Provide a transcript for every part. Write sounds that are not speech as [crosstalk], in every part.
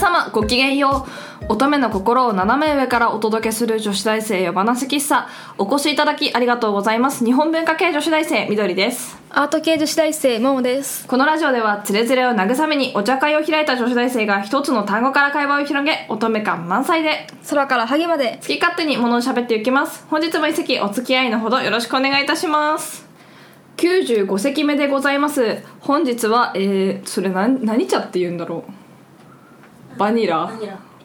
様ごきげんよう。乙女の心を斜め上からお届けする女子大生夜話喫茶。お越しいただきありがとうございます。日本文化系女子大生みどりです。アート系女子大生ももです。このラジオではつれづれを慰めにお茶会を開いた女子大生が一つの単語から会話を広げ乙女感満載で。空からハゲまで。好き勝手に物を喋っていきます。本日も一席お付き合いのほどよろしくお願いいたします。95席目でございます。本日はえー、それ何何茶って言うんだろうバニラ。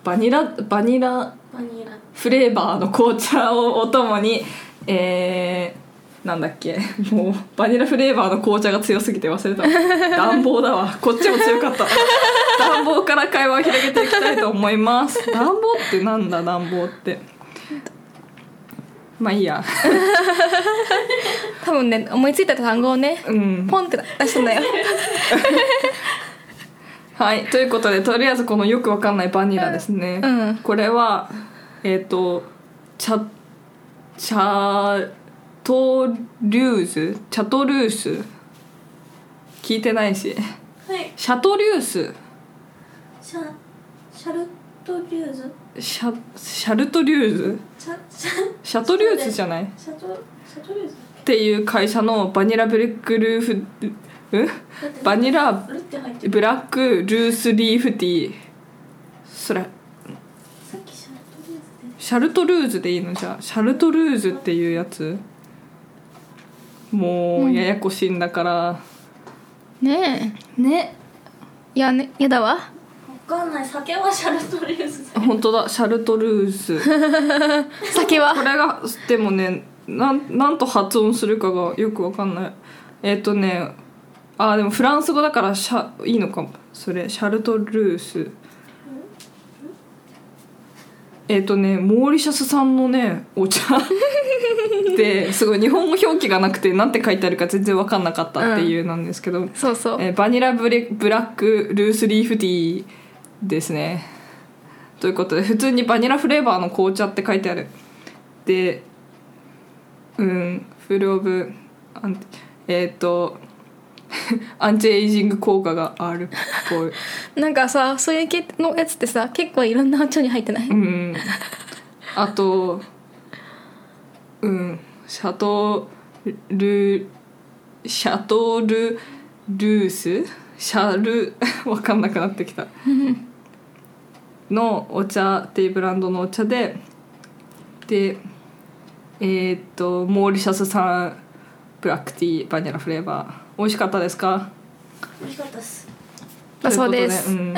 バニラ。バニラバニラ。フレーバーの紅茶をお供にえー、なんだっけ。もうバニラフレーバーの紅茶が強すぎて忘れた。暖房だわ。こっちも強かった。[laughs] 暖房から会話を広げていきたいと思います。暖房ってなんだ暖房って。まあいいや。多分ね思いついた単語をねうん。ポンって出したんだよ [laughs] はいということでとりあえずこのよくわかんないバニラですね、うん。これはえっ、とチャチャトリューズチャトルース？聞いてないし。はい。シャトリュース？シャシャルトリューズシャシャルトリューズシャトリューズじゃない？っシャトシャトリューズていう会社のバニラブレックルーフうんバニラブラックルースリーフティー。それ。シャルトルーズで。いいの？じゃあシャルトルーズっていうやつ。もうややこしいんだから、ねね。えいやねやだわ。わかんない。酒はシャルトリューズで。本当だ。シャルトルーズ。[laughs] 酒は。これがでもねなんなんと発音するかがよくわかんない。えっ、とねあーでもフランス語だからシャいいのかも。それシャルトルース。えっ、とねモーリシャス産のねお茶。で [laughs] すごい日本語表記がなくてなんて書いてあるか全然わかんなかったっていうなんですけど、そうそう。えーバニラブレブラックルースリーフティーですね。ということで普通にバニラフレーバーの紅茶って書いてある。でうんフルオブえっ、とアンチエイジング効果があるっぽい。なんかさそういう系のやつってさ結構いろんな腸に入ってない？うんあとうん。シャトルシャトルルース？シャルわかんなくなってきた。のお茶っていうブランドのお茶ででえーっとモーリシャス産ブラックティーバニラフレーバー美味しかったですか？美味しかったっす。だそうでとすいうん、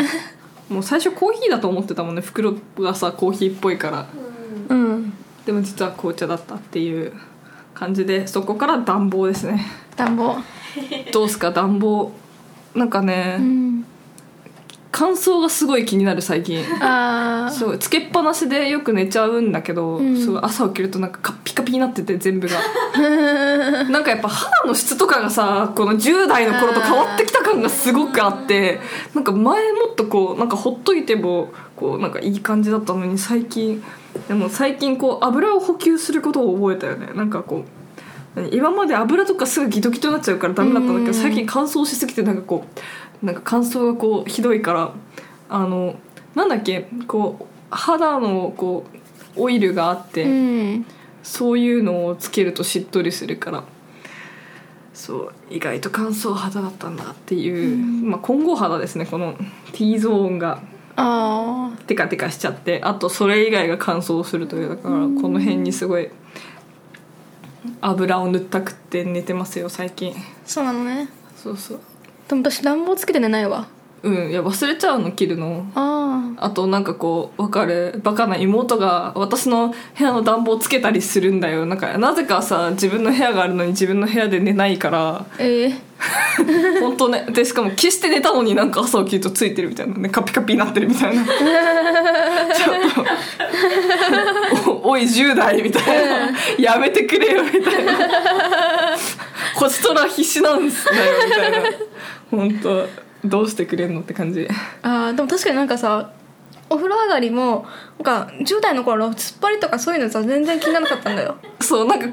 もう最初コーヒーだと思ってたもんね。袋がさコーヒーっぽいから。うん。うん。でも実は紅茶だったっていう感じでそこから暖房ですね。暖房。どうすか？暖房。なんかね、うん乾燥がすごい気になる最近。あすごいつけっぱなしでよく寝ちゃうんだけど、うん。すごい朝起きるとなんかカッピカピになってて全部が。[laughs] なんかやっぱ肌の質とかがさこの10代の頃と変わってきた感がすごくあってなんか前もっとこうなんかほっといてもこうなんかいい感じだったのに最近でも最近こう油を補給することを覚えたよね。なんかこう何今まで油とかすぐギトギトになっちゃうからダメだったんだけどうん。最近乾燥しすぎてなんかこうなんか乾燥がこうひどいからあのなんだっけこう肌のこうオイルがあって、うんそういうのをつけるとしっとりするからそう意外と乾燥肌だったんだっていう、まあ、混合肌ですねこの T ゾーンが。あテカテカしちゃってあとそれ以外が乾燥するというだからこの辺にすごい油を塗ったくって寝てますよ最近。あそうなのね。そうそうでも私暖房つけて寝ないわ。うんいや忘れちゃうの切るの。ああとなんかこう分かるバカな妹が私の部屋の暖房つけたりするんだよ。なんかなぜかさ自分の部屋があるのに自分の部屋で寝ないから。あええ [laughs] 本当ね。でしかも消して寝たのになんか朝起きるとついてるみたいな。ねカピカピになってるみたいな。[laughs] ちょっと。[laughs] おおい10代みたいな。やめてくれよみたいなこちとら必死なんですだよみたいな。[laughs] 本当どうしてくれんのって感じ。あーでも確かになんかさお風呂上がりもなんか10代の頃突っ張りとかそういうのさ全然気にならなかったんだよ。そうなんか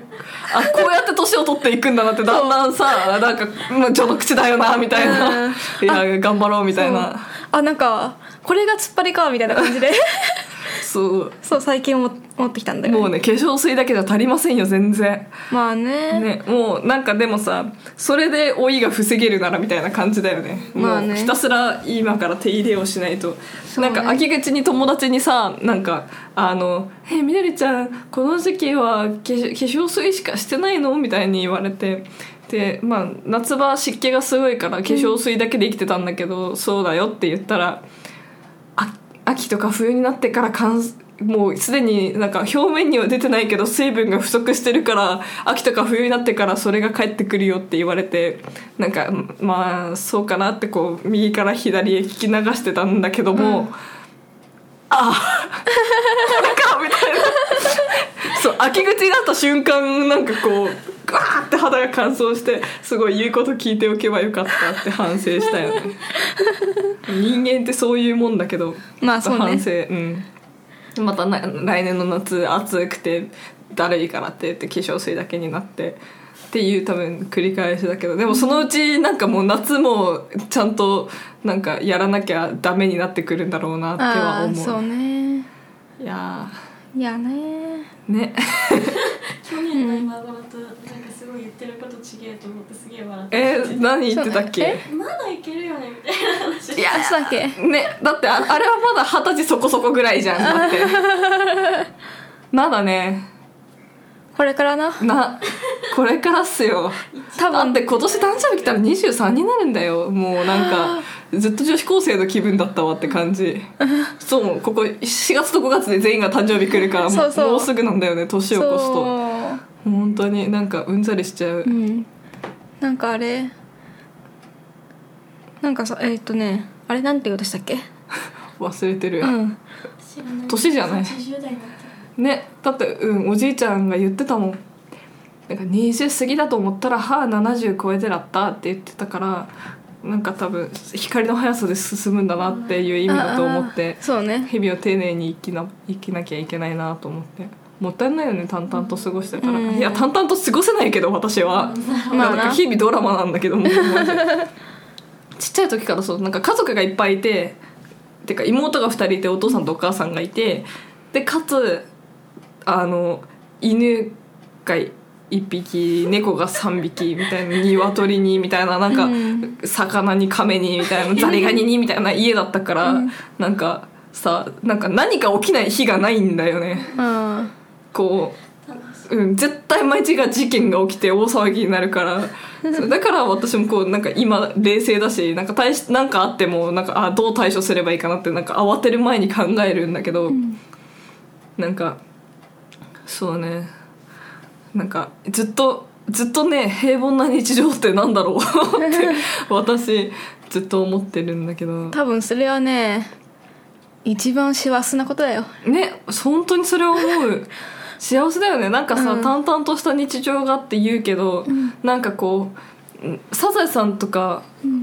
あこうやって年を取っていくんだなってだんだんさなんかまあ序の口だよなみたいな、うんいや頑張ろうみたいな。あなんかこれが突っ張りかみたいな感じでそう。そう最近思思ってきたんだよ、もうね化粧水だけじゃ足りませんよ全然。まあね。ねもうなんかでもさそれで老いが防げるならみたいな感じだよね。まあね。もうひたすら今から手入れをしないと、ね。なんか秋口に友達にさなんかあの「えみなりちゃんこの時期は化粧水しかしてないの?」みたいに言われて。でまあ夏場湿気がすごいから化粧水だけで生きてたんだけど、そうだよって言ったらあ秋とか冬になってから乾もうすでになんか表面には出てないけど水分が不足してるから秋とか冬になってからそれが返ってくるよって言われてなんかまあそうかなってこう右から左へ聞き流してたんだけども、ああ [laughs] これかみたいな。そう秋口になった瞬間なんかこうガーって肌が乾燥してすごい言うこと聞いておけばよかったって反省したよね。[laughs] 人間ってそういうもんだけどまあそうね。反省。うん。またな来年の夏暑くてだるいからって言って化粧水だけになってっていう多分繰り返しだけどでもそのうちなんかもう夏もちゃんとなんかやらなきゃダメになってくるんだろうなっては思う。そうね。いやいやね。ーね去年の今頃となんかすごい言ってることちげえと思ってすげえ笑って。えー何言ってたっけ？まだいけるよねみたいな話。いやあそうだっけ？ねだってああれはまだ二十歳そこそこぐらいじゃん。だって。[laughs] まだね。これからな？なこれからっすよ。多分。だって今年誕生日来たら23になるんだよ。もうなんか [laughs] ずっと女子高生の気分だったわって感じ。そうここ4月と5月で全員が誕生日来るからもそうすぐなんだよね。年を越すと本当になんかうんざりしちゃう。うん。なんかあれなんかさえーっとねあれなんて言おうとしたっけ？[laughs] 忘れてる、うん。年じゃない。80代になってねだってうんおじいちゃんが言ってたもん。なんか20過ぎだと思ったら歯70超えてらったって言ってたからなんか多分光の速さで進むんだなっていう意味だと思ってそうね。日々を丁寧に生きな生きなきゃいけないなと思ってもったいないよね淡々と過ごしてたら、うん。いや淡々と過ごせないけど私は、まあななんか日々ドラマなんだけども。[laughs] ちっちゃい時からそうなんか家族がいっぱいいててか妹が2人いてお父さんとお母さんがいてでかつあの犬が1匹猫が3匹みたいな鶏にみたいななんか、うん。魚に亀にみたいな [laughs] ザリガニにみたいな家だったから、なんかさなんか何か起きない日がないんだよね。うんこう、うん、絶対毎日が事件が起きて大騒ぎになるから。[laughs] だから私もこうなんか今冷静だしなんか対しなんかあってもなんかあどう対処すればいいかなってなんか慌てる前に考えるんだけど、なんかそうね。なんかずっとずっとね平凡な日常ってなんだろう [laughs] って [laughs] 私ずっと思ってるんだけど。多分それはね一番幸せなことだよ。ね本当にそれを思う幸せだよね。なんかさ、うん。淡々とした日常がって言うけど、なんかこううんサザエさんとか、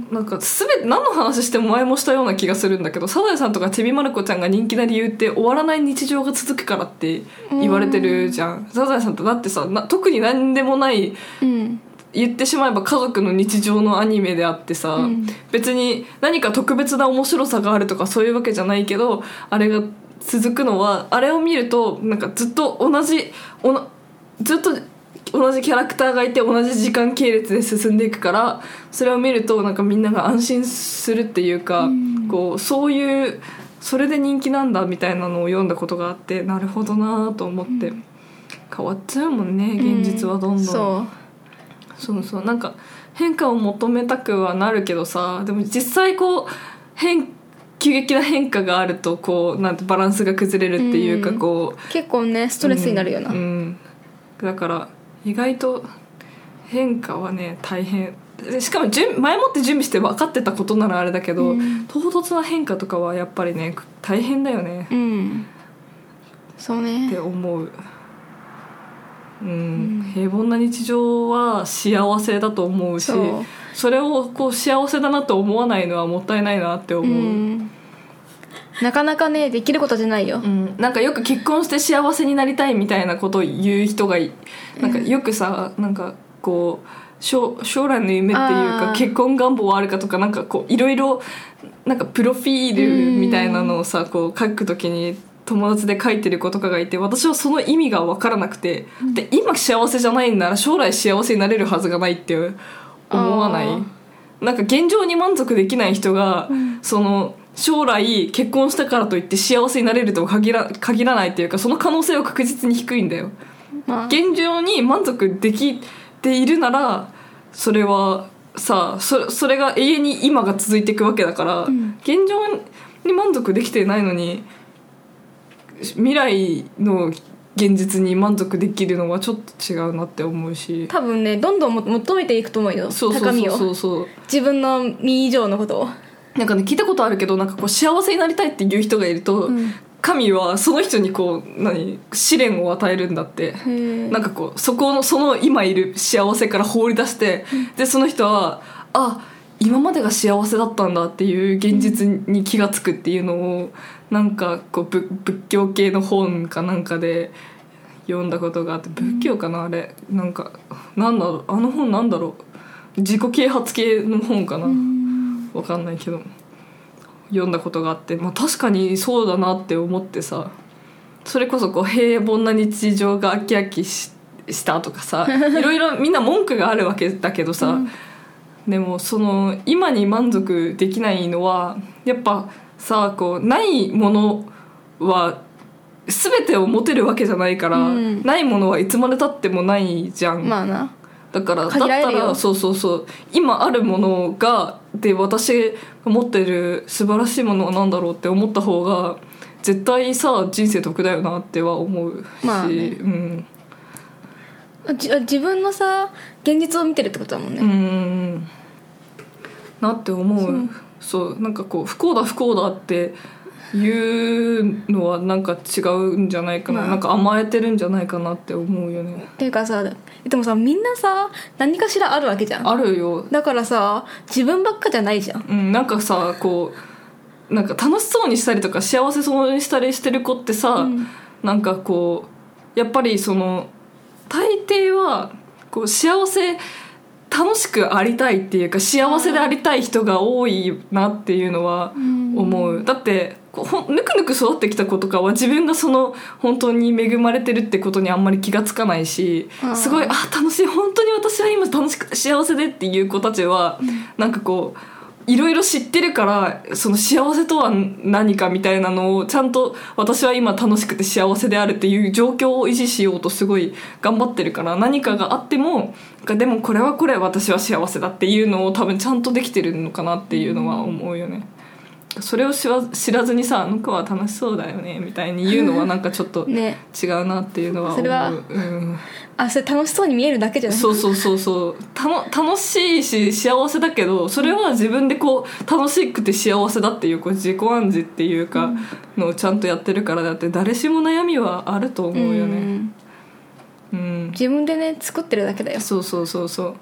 なんか全て何の話しても前もしたような気がするんだけどサザエさんとかちびまる子ちゃんが人気な理由って終わらない日常が続くからって言われてるじゃん、サザエさんってだってさな特に何でもないうん。言ってしまえば家族の日常のアニメであってさ、うん。別に何か特別な面白さがあるとかそういうわけじゃないけどあれが続くのはあれを見るとなんかずっと同じおなずっと同じキャラクターがいて同じ時間系列で進んでいくからそれを見るとなんかみんなが安心するっていうか、こうそういうそれで人気なんだみたいなのを読んだことがあってなるほどなと思って、変わっちゃうもんね現実はどんどん。そう。そうそう。なんか変化を求めたくはなるけどさでも実際こう変急激な変化があるとこうなんてバランスが崩れるっていうかうん。こう、結構ねストレスになるよな、うん。うんだから意外と変化はね大変。でしかも準前もって準備して分かってたことならあれだけど、うん。唐突な変化とかはやっぱりね大変だよね。うん。そうってね思う、うん。平凡な日常は幸せだと思うしそうそれをこう幸せだなと思わないのはもったいないなって思う、うん。なかなかねできることじゃないよ、うん、なんかよく結婚して幸せになりたいみたいなことを言う人がいなんかよくさなんかこう将将来の夢っていうか結婚願望はあるかとかなんかこういろいろなんかプロフィールみたいなのをさこう書くときに友達で書いてる子とかがいて私はその意味が分からなくて、で今幸せじゃないんなら将来幸せになれるはずがないって思わない？なんか現状に満足できない人が、ん。その将来結婚したからといって幸せになれるとは限ら限らないっていうかその可能性は確実に低いんだよ。まあ。現状に満足できているならそれはさそそれが永遠に今が続いていくわけだから、ん。現状に満足できてないのに未来の現実に満足できるのはちょっと違うなって思うし。多分ねどんどんも求めていくと思うよそうそうをそうそう。自分の身以上のことを。なんかね聞いたことあるけどなんかこう幸せになりたいっていう人がいると、うん。神はその人にこう何試練を与えるんだって。へなんかこうそこのその今いる幸せから放り出して、でその人はあ今までが幸せだったんだっていう現実に気が付くっていうのをなんかこう仏仏教系の本かなんかで読んだことがあって仏教かなあれ。なんかなんだろうあの本なんだろう。自己啓発系の本かな、わかんないけど。読んだことがあって、まあ、確かにそうだなって思ってさそれこそこう平凡な日常が飽き飽きししたとかさ [laughs] いろいろみんな文句があるわけだけどさ、でもその今に満足できないのはやっぱさこうないものは全てを持てるわけじゃないから、うん。ないものはいつまでたってもないじゃん。まあな。だからだったらそうそうそう。今あるものがで私が持ってる素晴らしいものは何だろうって思った方が絶対さ人生得だよなっては思うし、まあね。うん。じ自分のさ現実を見てるってことだもんね、うんなって思うそそううなんかこう不幸だ不幸だっていうのはなんか違うんじゃないかな、まあ。なんか甘えてるんじゃないかなって思うよね。っていうかさでもさみんなさ何かしらあるわけじゃん。あるよ。だからさ自分ばっかじゃないじゃん。うん、なんかさこうなんか楽しそうにしたりとか幸せそうにしたりしてる子ってさ、うん。なんかこうやっぱりその大抵はこう幸せ楽しくありたいっていうか幸せでありたい人が多いなっていうのは思う、だってぬくぬく育ってきた子とかは自分がその本当に恵まれてるってことにあんまり気がつかないしすごいあ楽しい。本当に私は今楽しくて幸せでっていう子たちは、なんかこういろいろ知ってるからその幸せとは何かみたいなのをちゃんと私は今楽しくて幸せであるっていう状況を維持しようとすごい頑張ってるから何かがあってもでもこれはこれ私は幸せだっていうのを多分ちゃんとできてるのかなっていうのは思うよね。それを知ら知らずにさ「あの子は楽しそうだよね」みたいに言うのはなんかちょっと [laughs] ね。違うなっていうのは思う。それはうん。あそれ楽しそうに見えるだけじゃない？そうそうそうそう。たの楽しいし幸せだけどそれは自分でこう楽しくて幸せだっていうこう自己暗示っていうかのをちゃんとやってるからだって誰しも悩みはあると思うよね。ん。うん。自分でね作ってるだけだよ。そうそうそうそう。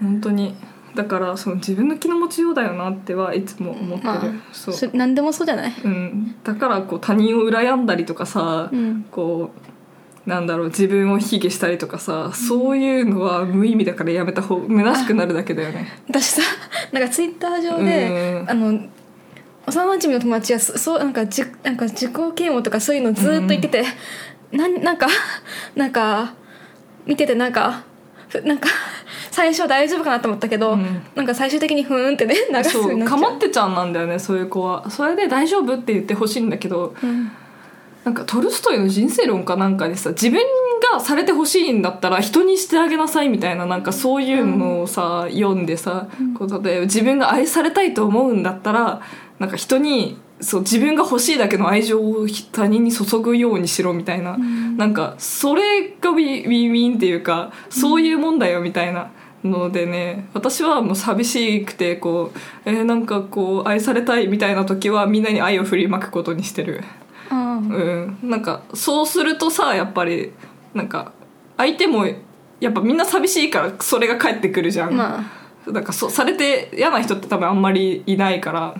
本当にだからその自分の気の持ちようだよなってはいつも思ってる、まあそう何でもそうじゃない？うん、だからこう他人を羨んだりとかさ、うん。こうなんだろう自分を卑下したりとかさそういうのは無意味だからやめた方虚しくなるだけだよね。私さ [laughs] なんかツイッター上で、うん。あの幼馴染の友達はそそうなんかじなんか自己嫌悪とかそういうのずーっと言ってて、なんなんかなんか見ててなんかふなんか最初大丈夫かなと思ったけど、うん。なんか最終的にふーんってね流すよそううになっちゃう。かまってちゃんなんだよねそういう子は。それで大丈夫って言ってほしいんだけどうん。なんかトルストイの人生論かなんかでさ自分がされてほしいんだったら人にしてあげなさいみたいななんかそういうのをさ、読んでさ、こう例えば自分が愛されたいと思うんだったらなんか人にそう自分が欲しいだけの愛情を他人に注ぐようにしろみたいな、なんかそれがウィウィンウィンっていうかそういうもんだよみたいな。のでね私はもう寂しくてこう、えーなんかこう愛されたいみたいな時はみんなに愛を振りまくことにしてる。あうん、なんかそうするとさやっぱりなんか相手もやっぱみんな寂しいからそれが返ってくるじゃん、まあ。なんかそうされて嫌な人って多分あんまりいないから。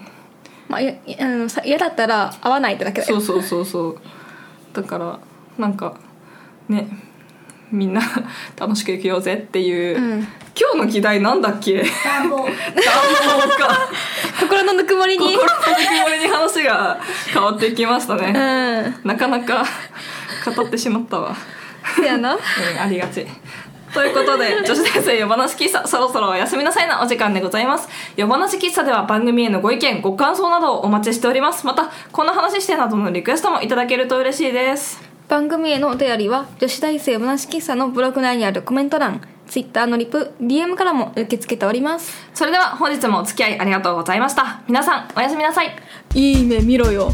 まあ嫌だったら会わないってだけだよ。そうそうそうそう。だからなんかねみんな [laughs] 楽しく生きようぜっていう、うん。今日の議題なんだっけ？暖房。暖房か。[laughs] 心のぬくもりに。心のぬくもりに話が [laughs] 変わっていきましたうねん。なかなか語ってしまったわ。せやな。うんありがち。ということで女子大生夜話喫茶そろそろお休みなさいなお時間でございます。夜話喫茶では番組へのご意見ご感想などをお待ちしております。またこんな話してなどのリクエストもいただけると嬉しいです番組へのお便りは女子大生話喫茶のブログ内にあるコメント欄 Twitter のリプ DM からも受け付けております。それでは本日もお付き合いありがとうございました。皆さんおやすみなさい。いいね見ろよ